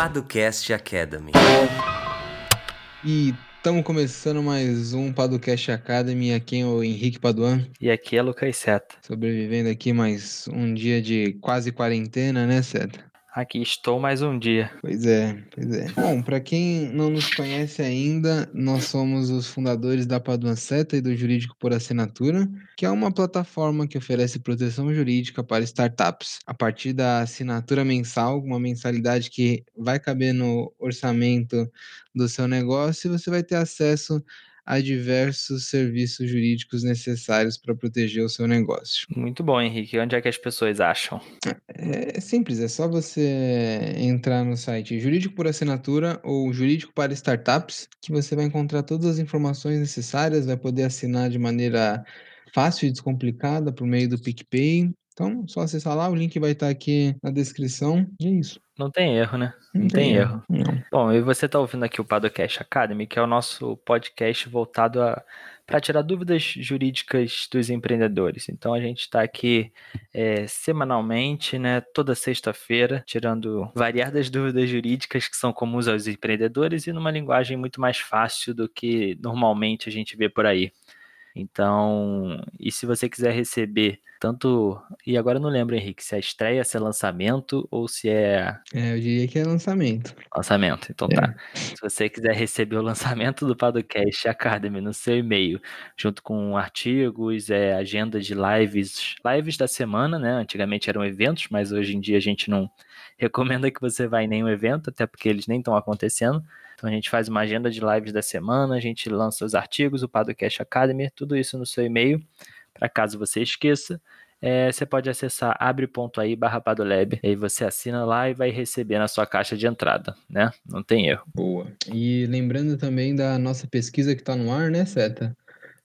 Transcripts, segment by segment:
Paducast Academy. E estamos começando mais um Paducast Academy. Aqui é o Henrique Paduan, E aqui é Lucas Seta. sobrevivendo aqui mais um dia de quase quarentena, né, Seta? Aqui estou mais um dia. Pois é, pois é. Bom, para quem não nos conhece ainda, nós somos os fundadores da Paduan Seta e do Jurídico por Assinatura, que é uma plataforma que oferece proteção jurídica para startups. A partir da assinatura mensal, uma mensalidade que vai caber no orçamento do seu negócio, você vai ter acesso a diversos serviços jurídicos necessários para proteger o seu negócio. Muito bom, Henrique. Onde é que as pessoas acham? É simples, é só você entrar no site Jurídico por Assinatura ou Jurídico para Startups, que você vai encontrar todas as informações necessárias, vai poder assinar de maneira fácil e descomplicada por meio do PicPay. Então, só acessar lá, o link vai estar aqui na descrição. E é isso. Não tem erro, né? Não, tem, erro. Não. Bom, e você está ouvindo aqui o Padocast Academy, que é o nosso podcast voltado para tirar dúvidas jurídicas dos empreendedores. Então a gente está aqui é, semanalmente, né, toda sexta-feira, tirando variadas dúvidas jurídicas que são comuns aos empreendedores e numa linguagem muito mais fácil do que normalmente a gente vê por aí. Então, e se você quiser receber tanto. E agora eu não lembro, Henrique, se é estreia, se é lançamento ou se é É, eu diria que é lançamento. Lançamento, então É. tá. Se você quiser receber o lançamento do Podcast Academy no seu e-mail, junto com artigos, é, agenda de lives, lives da semana, né? Antigamente eram eventos, mas hoje em dia a gente não recomenda que você vá em nenhum evento, até porque eles nem estão acontecendo. Então a gente faz uma agenda de lives da semana, a gente lança os artigos, o Podcast Academy, tudo isso no seu e-mail, para caso você esqueça. É, você pode acessar abre.ai barra Padolab, aí você assina lá e vai receber na sua caixa de entrada, né? Não tem erro. Boa. E lembrando também da nossa pesquisa que está no ar, né, Seta?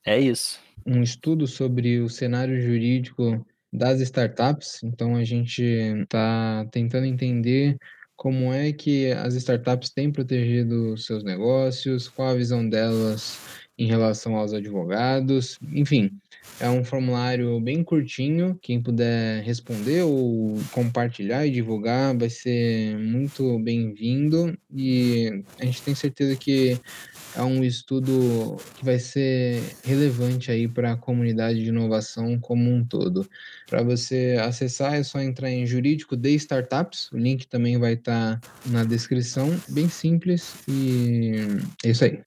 É isso. um estudo sobre o cenário jurídico das startups. Então, a gente está tentando entender como é que as startups têm protegido seus negócios, qual a visão delas em relação aos advogados, enfim. É um formulário bem curtinho. Quem puder responder ou compartilhar e divulgar vai ser muito bem-vindo. E a gente tem certeza que é um estudo que vai ser relevante aí para a comunidade de inovação como um todo. Para você acessar é só entrar em Jurídico de Startups, o link também vai estar na descrição, bem simples e é isso aí.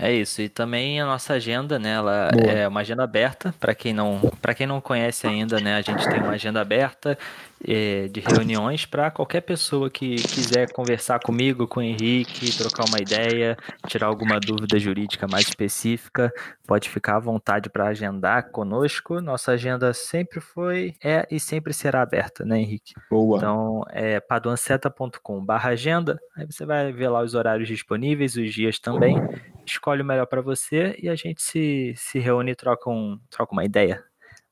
É isso. E também a nossa agenda, né? Ela Boa. é uma agenda aberta. Para quem não, para quem não conhece ainda, né? A gente tem uma agenda aberta é, de reuniões para qualquer pessoa que quiser conversar comigo, com o Henrique, trocar uma ideia, tirar alguma dúvida jurídica mais específica, pode ficar à vontade para agendar conosco. Nossa agenda sempre foi, é e sempre será aberta, né, Henrique? Boa. Então, é paduanceta.com barra agenda, aí você vai ver lá os horários disponíveis, os dias também, escolhe o melhor para você e a gente se, se reúne e troca, um, troca uma ideia,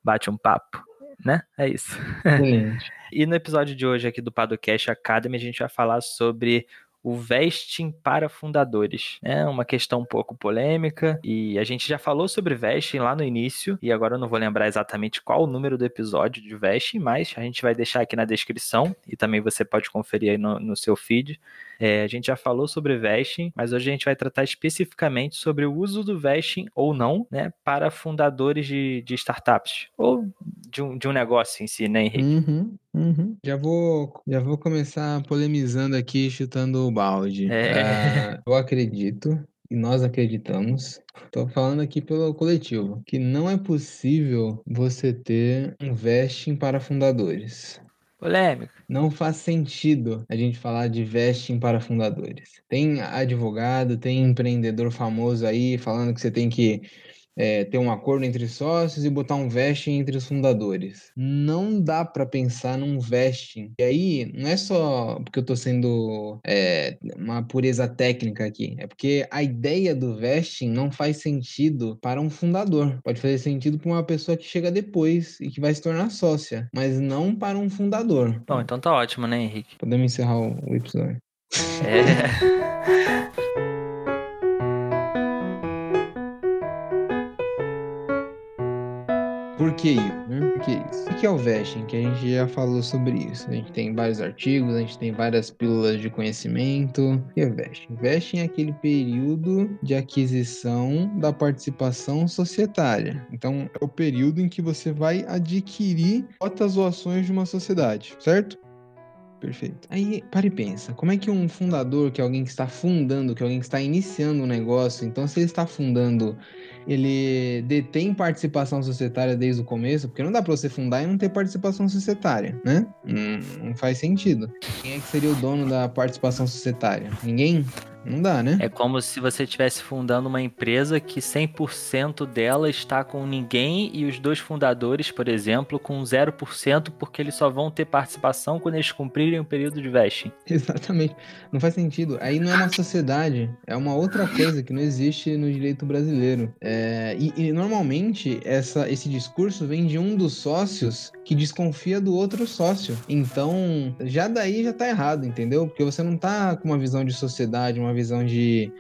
bate um papo, né? É isso. E no episódio de hoje aqui do Padocast Academy, a gente vai falar sobre o vesting para fundadores. É uma questão um pouco polêmica e a gente já falou sobre vesting lá no início e agora eu não vou lembrar exatamente qual o número do episódio de vesting, mas a gente vai deixar aqui na descrição e também você pode conferir aí no, no seu feed. É, a gente já falou sobre vesting, mas hoje a gente vai tratar especificamente sobre o uso do vesting ou não, né, para fundadores de, de startups ou de um, de um negócio em si, né, Henrique? Uhum, uhum. Já vou, já vou começar polemizando aqui, chutando o balde. É. Ah, eu acredito, e nós acreditamos, estou falando aqui pelo coletivo, que não é possível você ter um vesting para fundadores. Polêmica. Não faz sentido a gente falar de vesting para fundadores. Tem advogado, tem empreendedor famoso aí falando que você tem que é, ter um acordo entre sócios e botar um vesting entre os fundadores. Não dá para pensar num vesting. E aí, não é só porque eu tô sendo é, uma pureza técnica aqui, é porque a ideia do vesting não faz sentido para um fundador. Pode fazer sentido para uma pessoa que chega depois e que vai se tornar sócia, mas não para um fundador. Bom, então tá ótimo, né, Henrique? Podemos encerrar o o episódio. É. que isso? Né? Que isso? O que é o vesting? Que a gente já falou sobre isso. A gente tem vários artigos, a gente tem várias pílulas de conhecimento. O que é vesting? Vesting é aquele período de aquisição da participação societária. Então, é o período em que você vai adquirir cotas ou ações de uma sociedade, certo? Perfeito. Aí, para e pensa, como é que um fundador, que é alguém que está fundando, que é alguém que está iniciando um negócio, então se ele está fundando ele detém participação societária desde o começo, porque não dá para você fundar e não ter participação societária, né? Não, não faz sentido. Quem é que seria o dono da participação societária? Ninguém? Não dá, né? É como se você estivesse fundando uma empresa que 100% dela está com ninguém e os dois fundadores, por exemplo, com 0% porque eles só vão ter participação quando eles cumprirem o período de vesting. Exatamente. Não faz sentido. Aí não é uma sociedade, é uma outra coisa que não existe no direito brasileiro. É, e, e, normalmente essa, esse discurso vem de um dos sócios que desconfia do outro sócio. Então, já daí já tá errado, entendeu? Porque você não tá com uma visão de sociedade, uma visão de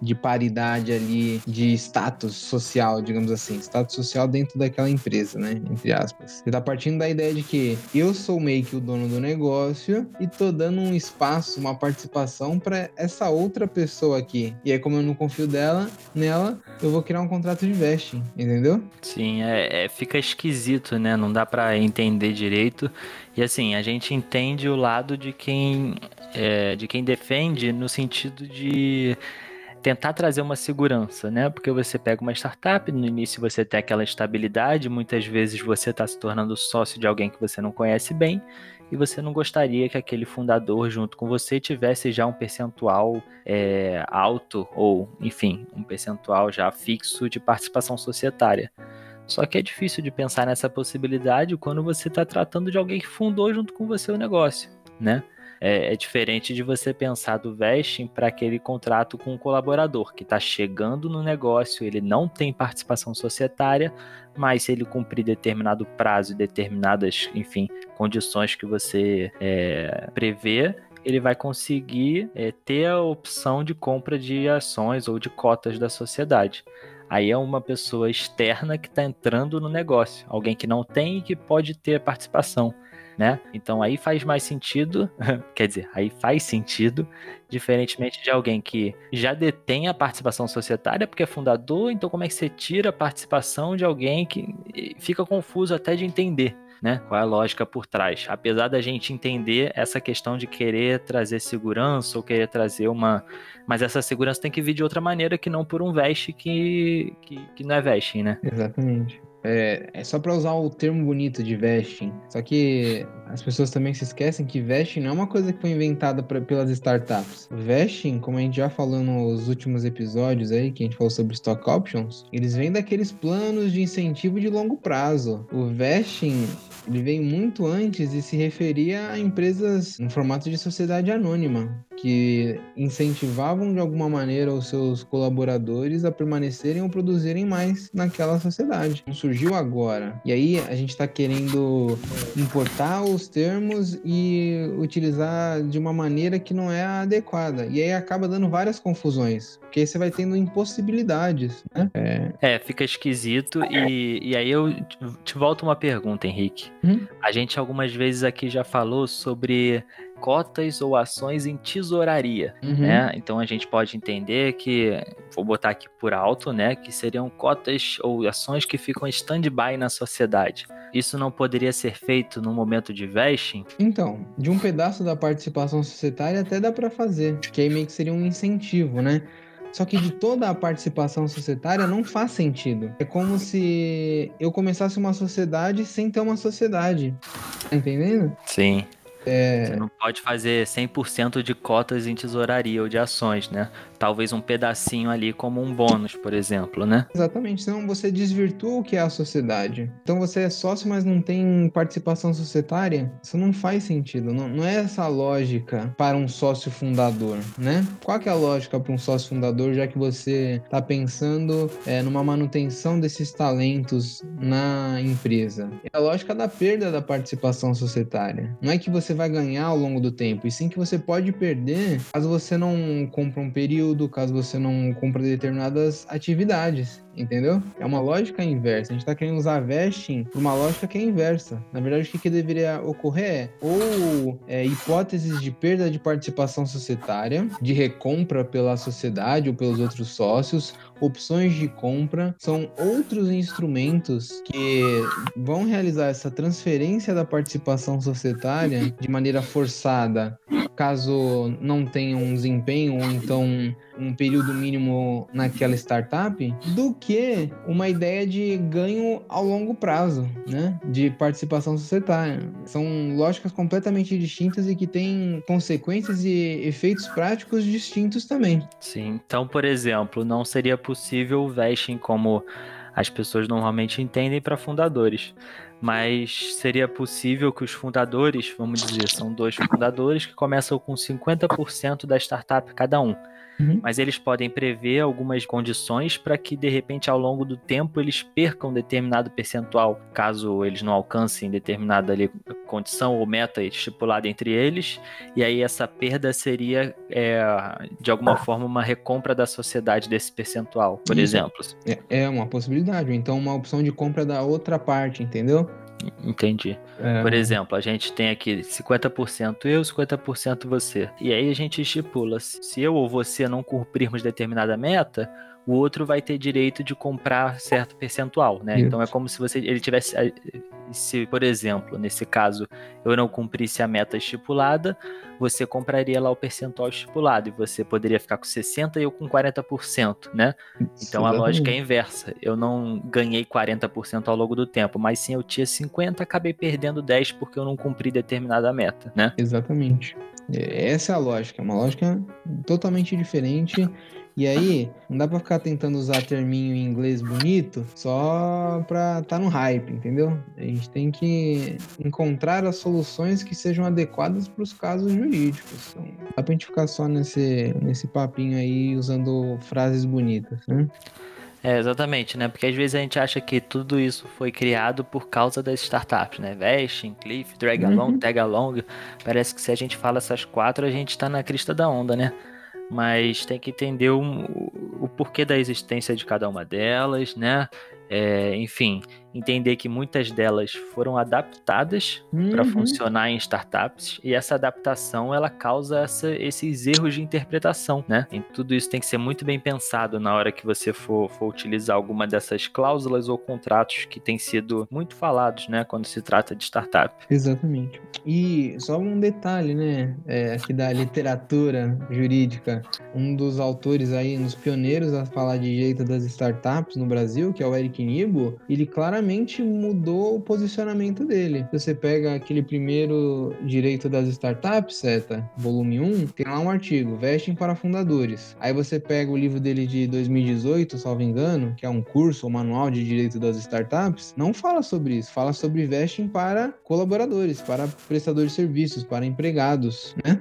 de paridade ali, de status social, digamos assim, status social dentro daquela empresa, né? Entre aspas. Você tá partindo da ideia de que eu sou meio que o dono do negócio e tô dando um espaço, uma participação para essa outra pessoa aqui. E aí, como eu não confio dela, nela, eu vou criar um contrato de vesting, entendeu? Sim, é, é fica esquisito, né? Não dá para entender direito. E assim, a gente entende o lado de quem é, de quem defende no sentido de tentar trazer uma segurança, né? Porque você pega uma startup, no início você tem aquela estabilidade, muitas vezes você está se tornando sócio de alguém que você não conhece bem e você não gostaria que aquele fundador junto com você tivesse já um percentual é, alto ou, enfim, um percentual já fixo de participação societária. Só que é difícil de pensar nessa possibilidade quando você está tratando de alguém que fundou junto com você o negócio, né? É, é diferente de você pensar do vesting para aquele contrato com um colaborador que está chegando no negócio, ele não tem participação societária, mas se ele cumprir determinado prazo e determinadas, enfim, condições que você é, prevê, ele vai conseguir é, ter a opção de compra de ações ou de cotas da sociedade. Aí é uma pessoa externa que está entrando no negócio, alguém que não tem e que pode ter participação né? Então aí faz mais sentido, quer dizer, aí faz sentido, diferentemente de alguém que já detém a participação societária, porque é fundador, então como é que você tira a participação de alguém que fica confuso até de entender, né? Qual é a lógica por trás? Apesar da gente entender essa questão de querer trazer segurança ou querer trazer uma. Mas essa segurança tem que vir de outra maneira que não por um veste que, que, que não é vesting, né? Exatamente. É, é só para usar o termo bonito de vesting. Só que as pessoas também se esquecem que vesting não é uma coisa que foi inventada pra, pelas startups. Vesting, como a gente já falou nos últimos episódios aí, que a gente falou sobre stock options, eles vêm daqueles planos de incentivo de longo prazo. O vesting, ele vem muito antes e se referia a empresas no formato de sociedade anônima, que incentivavam de alguma maneira os seus colaboradores a permanecerem ou produzirem mais naquela sociedade. Não surgiu agora. E aí a gente está querendo importar os termos e utilizar de uma maneira que não é adequada. E aí acaba dando várias confusões, porque aí você vai tendo impossibilidades, né? É, é fica esquisito. E, e aí eu te volto uma pergunta, Henrique. Hum? A gente algumas vezes aqui já falou sobre cotas ou ações em tesouraria, uhum. né? Então a gente pode entender que, vou botar aqui por alto, né, que seriam cotas ou ações que ficam stand-by na sociedade. Isso não poderia ser feito no momento de vesting? Então, de um pedaço da participação societária até dá para fazer, que aí meio que seria um incentivo, né? Só que de toda a participação societária não faz sentido. É como se eu começasse uma sociedade sem ter uma sociedade. Tá entendendo? Sim. É... Você não pode fazer 100% de cotas em tesouraria ou de ações, né? Talvez um pedacinho ali como um bônus, por exemplo, né? Exatamente, senão você desvirtua o que é a sociedade. Então você é sócio, mas não tem participação societária? Isso não faz sentido, não, não é essa lógica para um sócio fundador, né? Qual que é a lógica para um sócio fundador, já que você está pensando é, numa manutenção desses talentos na empresa? É a lógica da perda da participação societária. Não é que você vai ganhar ao longo do tempo, e sim que você pode perder caso você não compra um período, caso você não compra determinadas atividades. Entendeu? É uma lógica inversa. A gente está querendo usar vesting por uma lógica que é inversa. Na verdade, o que, que deveria ocorrer é ou é, hipóteses de perda de participação societária, de recompra pela sociedade ou pelos outros sócios, opções de compra, são outros instrumentos que vão realizar essa transferência da participação societária de maneira forçada, caso não tenha um desempenho ou então um período mínimo naquela startup, do que uma ideia de ganho ao longo prazo, né? De participação societária. São lógicas completamente distintas e que têm consequências e efeitos práticos distintos também. Sim. Então, por exemplo, não seria possível o vesting como as pessoas normalmente entendem para fundadores. Mas seria possível que os fundadores, vamos dizer, são dois fundadores que começam com 50% da startup cada um. Uhum. Mas eles podem prever algumas condições para que, de repente, ao longo do tempo, eles percam determinado percentual, caso eles não alcancem determinada ali, condição ou meta estipulada entre eles. E aí essa perda seria, é, de alguma forma, uma recompra da sociedade desse percentual, por Isso. exemplo. É, é uma possibilidade. Então, uma opção de compra da outra parte, entendeu? Entendi. É... Por exemplo, a gente tem aqui 50% eu, 50% você. E aí a gente estipula, se eu ou você não cumprirmos determinada meta, o outro vai ter direito de comprar certo percentual, né? Isso. Então é como se você ele tivesse se, por exemplo, nesse caso, eu não cumprisse a meta estipulada, você compraria lá o percentual estipulado e você poderia ficar com 60 e eu com 40%, né? Então a lógica é inversa. Eu não ganhei 40% ao longo do tempo, mas sim eu tinha 50, acabei perdendo 10 porque eu não cumpri determinada meta, né? Exatamente. Essa é a lógica, é uma lógica totalmente diferente e aí, não dá pra ficar tentando usar terminho em inglês bonito só pra tá no hype, entendeu? A gente tem que encontrar as soluções que sejam adequadas para os casos jurídicos. Então, não dá pra gente ficar só nesse, nesse papinho aí usando frases bonitas, né? É, exatamente, né? Porque às vezes a gente acha que tudo isso foi criado por causa das startups, né? Vesting, Cliff, Drag Along, uhum. Tag Along. Parece que se a gente fala essas quatro, a gente tá na crista da onda, né? Mas tem que entender o, o porquê da existência de cada uma delas, né? É, enfim, entender que muitas delas foram adaptadas uhum. para funcionar em startups e essa adaptação ela causa essa, esses erros de interpretação, né? E tudo isso tem que ser muito bem pensado na hora que você for, for utilizar alguma dessas cláusulas ou contratos que têm sido muito falados, né? Quando se trata de startup. Exatamente. E só um detalhe, né? É, aqui da literatura jurídica, um dos autores aí, um dos pioneiros a falar de jeito das startups no Brasil, que é o Eric Nibo, ele claramente mudou o posicionamento dele. Você pega aquele primeiro direito das startups, seta, volume 1, tem lá um artigo, vestem para fundadores. Aí você pega o livro dele de 2018, salvo engano, que é um curso ou manual de direito das startups, não fala sobre isso, fala sobre vestem para colaboradores, para prestadores de serviços, para empregados, né?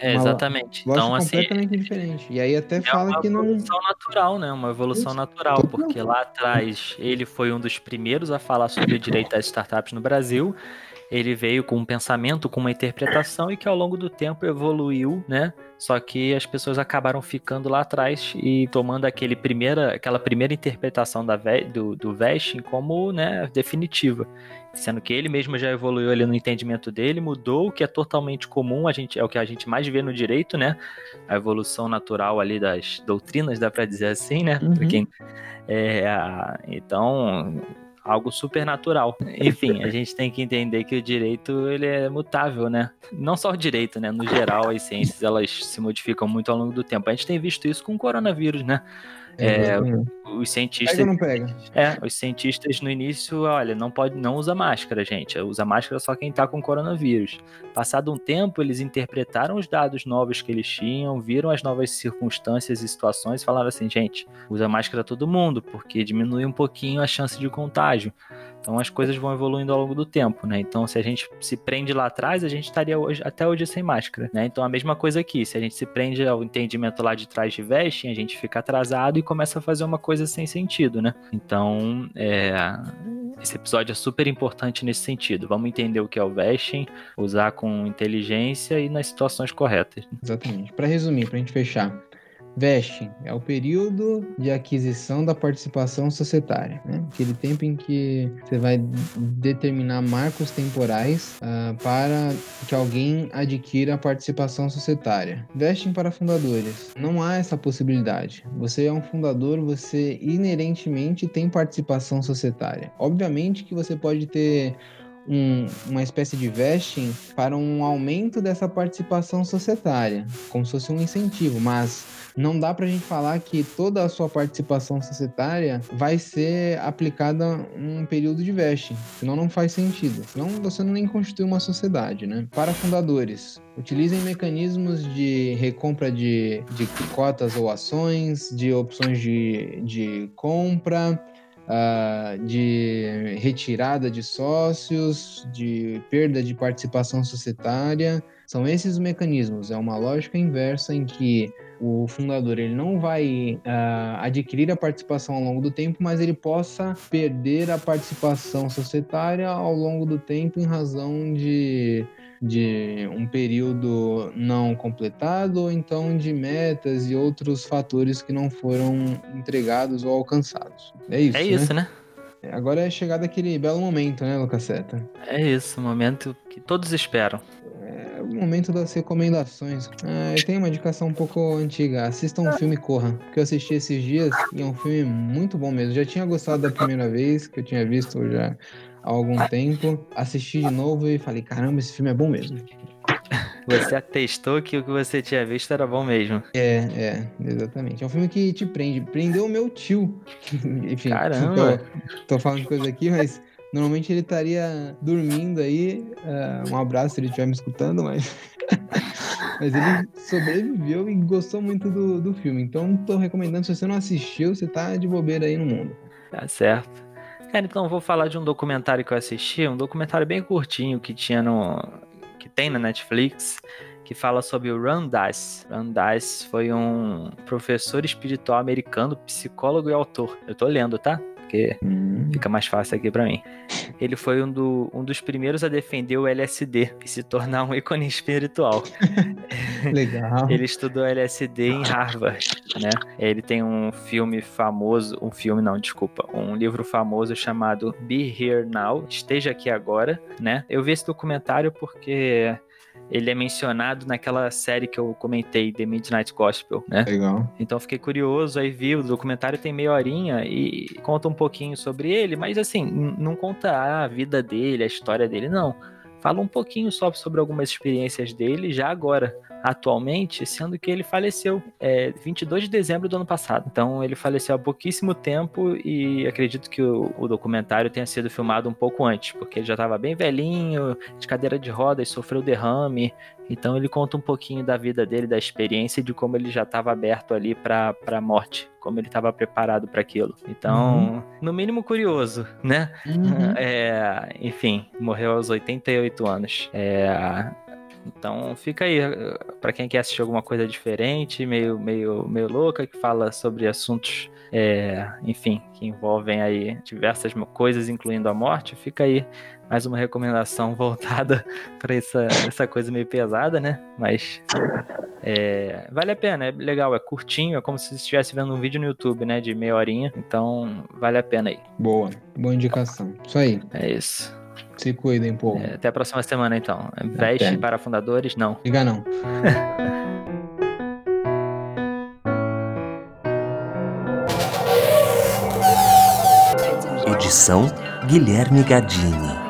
É, exatamente. Então, assim, completamente diferente. E aí até é fala que não. É uma evolução natural, né? Uma evolução natural, porque lá atrás ele foi um dos primeiros a falar sobre direito das startups no Brasil. Ele veio com um pensamento, com uma interpretação e que ao longo do tempo evoluiu, né? Só que as pessoas acabaram ficando lá atrás e tomando aquele primeira, aquela primeira interpretação da, do, do vesting como né, definitiva. Sendo que ele mesmo já evoluiu ali no entendimento dele, mudou o que é totalmente comum, a gente, é o que a gente mais vê no direito, né? A evolução natural ali das doutrinas, dá para dizer assim, né? Uhum. Quem, é, então, algo super natural. Enfim, a gente tem que entender que o direito ele é mutável, né? Não só o direito, né? No geral, as ciências elas se modificam muito ao longo do tempo. A gente tem visto isso com o coronavírus, né? É, é os cientistas. Pega ou não pega? É, os cientistas no início, olha, não pode, não usa máscara, gente. Usa máscara só quem tá com coronavírus. Passado um tempo, eles interpretaram os dados novos que eles tinham, viram as novas circunstâncias e situações e falaram assim, gente, usa máscara todo mundo, porque diminui um pouquinho a chance de contágio. Então as coisas vão evoluindo ao longo do tempo, né? Então se a gente se prende lá atrás, a gente estaria hoje, até hoje sem máscara, né? Então a mesma coisa aqui, se a gente se prende ao entendimento lá de trás de vesting, a gente fica atrasado e começa a fazer uma coisa sem sentido, né? Então, é, esse episódio é super importante nesse sentido. Vamos entender o que é o vesting, usar com inteligência e nas situações corretas. Exatamente. Para resumir, para a gente fechar, Vesting é o período de aquisição da participação societária, né? aquele tempo em que você vai determinar marcos temporais uh, para que alguém adquira a participação societária. Vesting para fundadores. Não há essa possibilidade. Você é um fundador, você inerentemente tem participação societária. Obviamente que você pode ter um, uma espécie de vesting para um aumento dessa participação societária, como se fosse um incentivo, mas não dá para a gente falar que toda a sua participação societária vai ser aplicada um período de vesting, senão não faz sentido. Senão você não nem constitui uma sociedade, né? Para fundadores, utilizem mecanismos de recompra de, de cotas ou ações, de opções de, de compra, uh, de retirada de sócios, de perda de participação societária. São esses os mecanismos. É uma lógica inversa em que o fundador ele não vai uh, adquirir a participação ao longo do tempo, mas ele possa perder a participação societária ao longo do tempo em razão de de um período não completado ou então de metas e outros fatores que não foram entregados ou alcançados. É isso. É isso, né? né? Agora é chegado aquele belo momento, né, Lucaseta? É isso, o momento que todos esperam. É o momento das recomendações. Ah, eu tenho uma indicação um pouco antiga. Assista um filme Corra, que eu assisti esses dias e é um filme muito bom mesmo. Já tinha gostado da primeira vez que eu tinha visto já há algum tempo, assisti de novo e falei, caramba, esse filme é bom mesmo. Você atestou que o que você tinha visto era bom mesmo. É, é, exatamente. É um filme que te prende. Prendeu o meu tio. Enfim, Caramba! Tô, tô falando coisa aqui, mas normalmente ele estaria dormindo aí. Uh, um abraço se ele estiver me escutando, mas. mas ele sobreviveu e gostou muito do, do filme. Então, tô recomendando. Se você não assistiu, você tá de bobeira aí no mundo. Tá certo. Cara, então vou falar de um documentário que eu assisti, um documentário bem curtinho que tinha no. que tem na Netflix, que fala sobre o. Ram Dass foi um professor espiritual americano, psicólogo e autor. Eu tô lendo, tá? Porque hum. fica mais fácil aqui para mim. Ele foi um, do, um, dos primeiros a defender o LSD e se tornar um ícone espiritual. Legal. Ele estudou LSD em Harvard, né? Ele tem um filme famoso, um filme não, desculpa, um livro famoso chamado Be Here Now, Esteja Aqui Agora, né? Eu vi esse documentário porque ele é mencionado naquela série que eu comentei, The Midnight Gospel, né? Legal. Então fiquei curioso, aí vi, o documentário tem meia horinha e conta um pouquinho sobre ele, mas assim, não conta a vida dele, a história dele, não. Fala um pouquinho só sobre algumas experiências dele já agora, atualmente, sendo que ele faleceu é, 22 de dezembro do ano passado. Então ele faleceu há pouquíssimo tempo e acredito que o, o documentário tenha sido filmado um pouco antes, porque ele já estava bem velhinho, de cadeira de rodas, sofreu derrame. Então ele conta um pouquinho da vida dele, da experiência e de como ele já estava aberto ali para a morte, como ele estava preparado para aquilo. Então, uhum. no mínimo curioso, né? Uhum. É, enfim, morreu aos 88 anos. É, então fica aí para quem quer assistir alguma coisa diferente, meio, meio, meio louca, que fala sobre assuntos, é, enfim, que envolvem aí diversas coisas, incluindo a morte. Fica aí mais uma recomendação voltada para essa, essa coisa meio pesada, né? Mas é, vale a pena, é legal, é curtinho, é como se estivesse vendo um vídeo no YouTube, né? De meia horinha. Então vale a pena aí. Boa, boa indicação. Isso aí. É isso. Se cuidem, pô. É, até a próxima semana, então. Veste até. para fundadores? Não. Liga não. Edição Guilherme Gadini.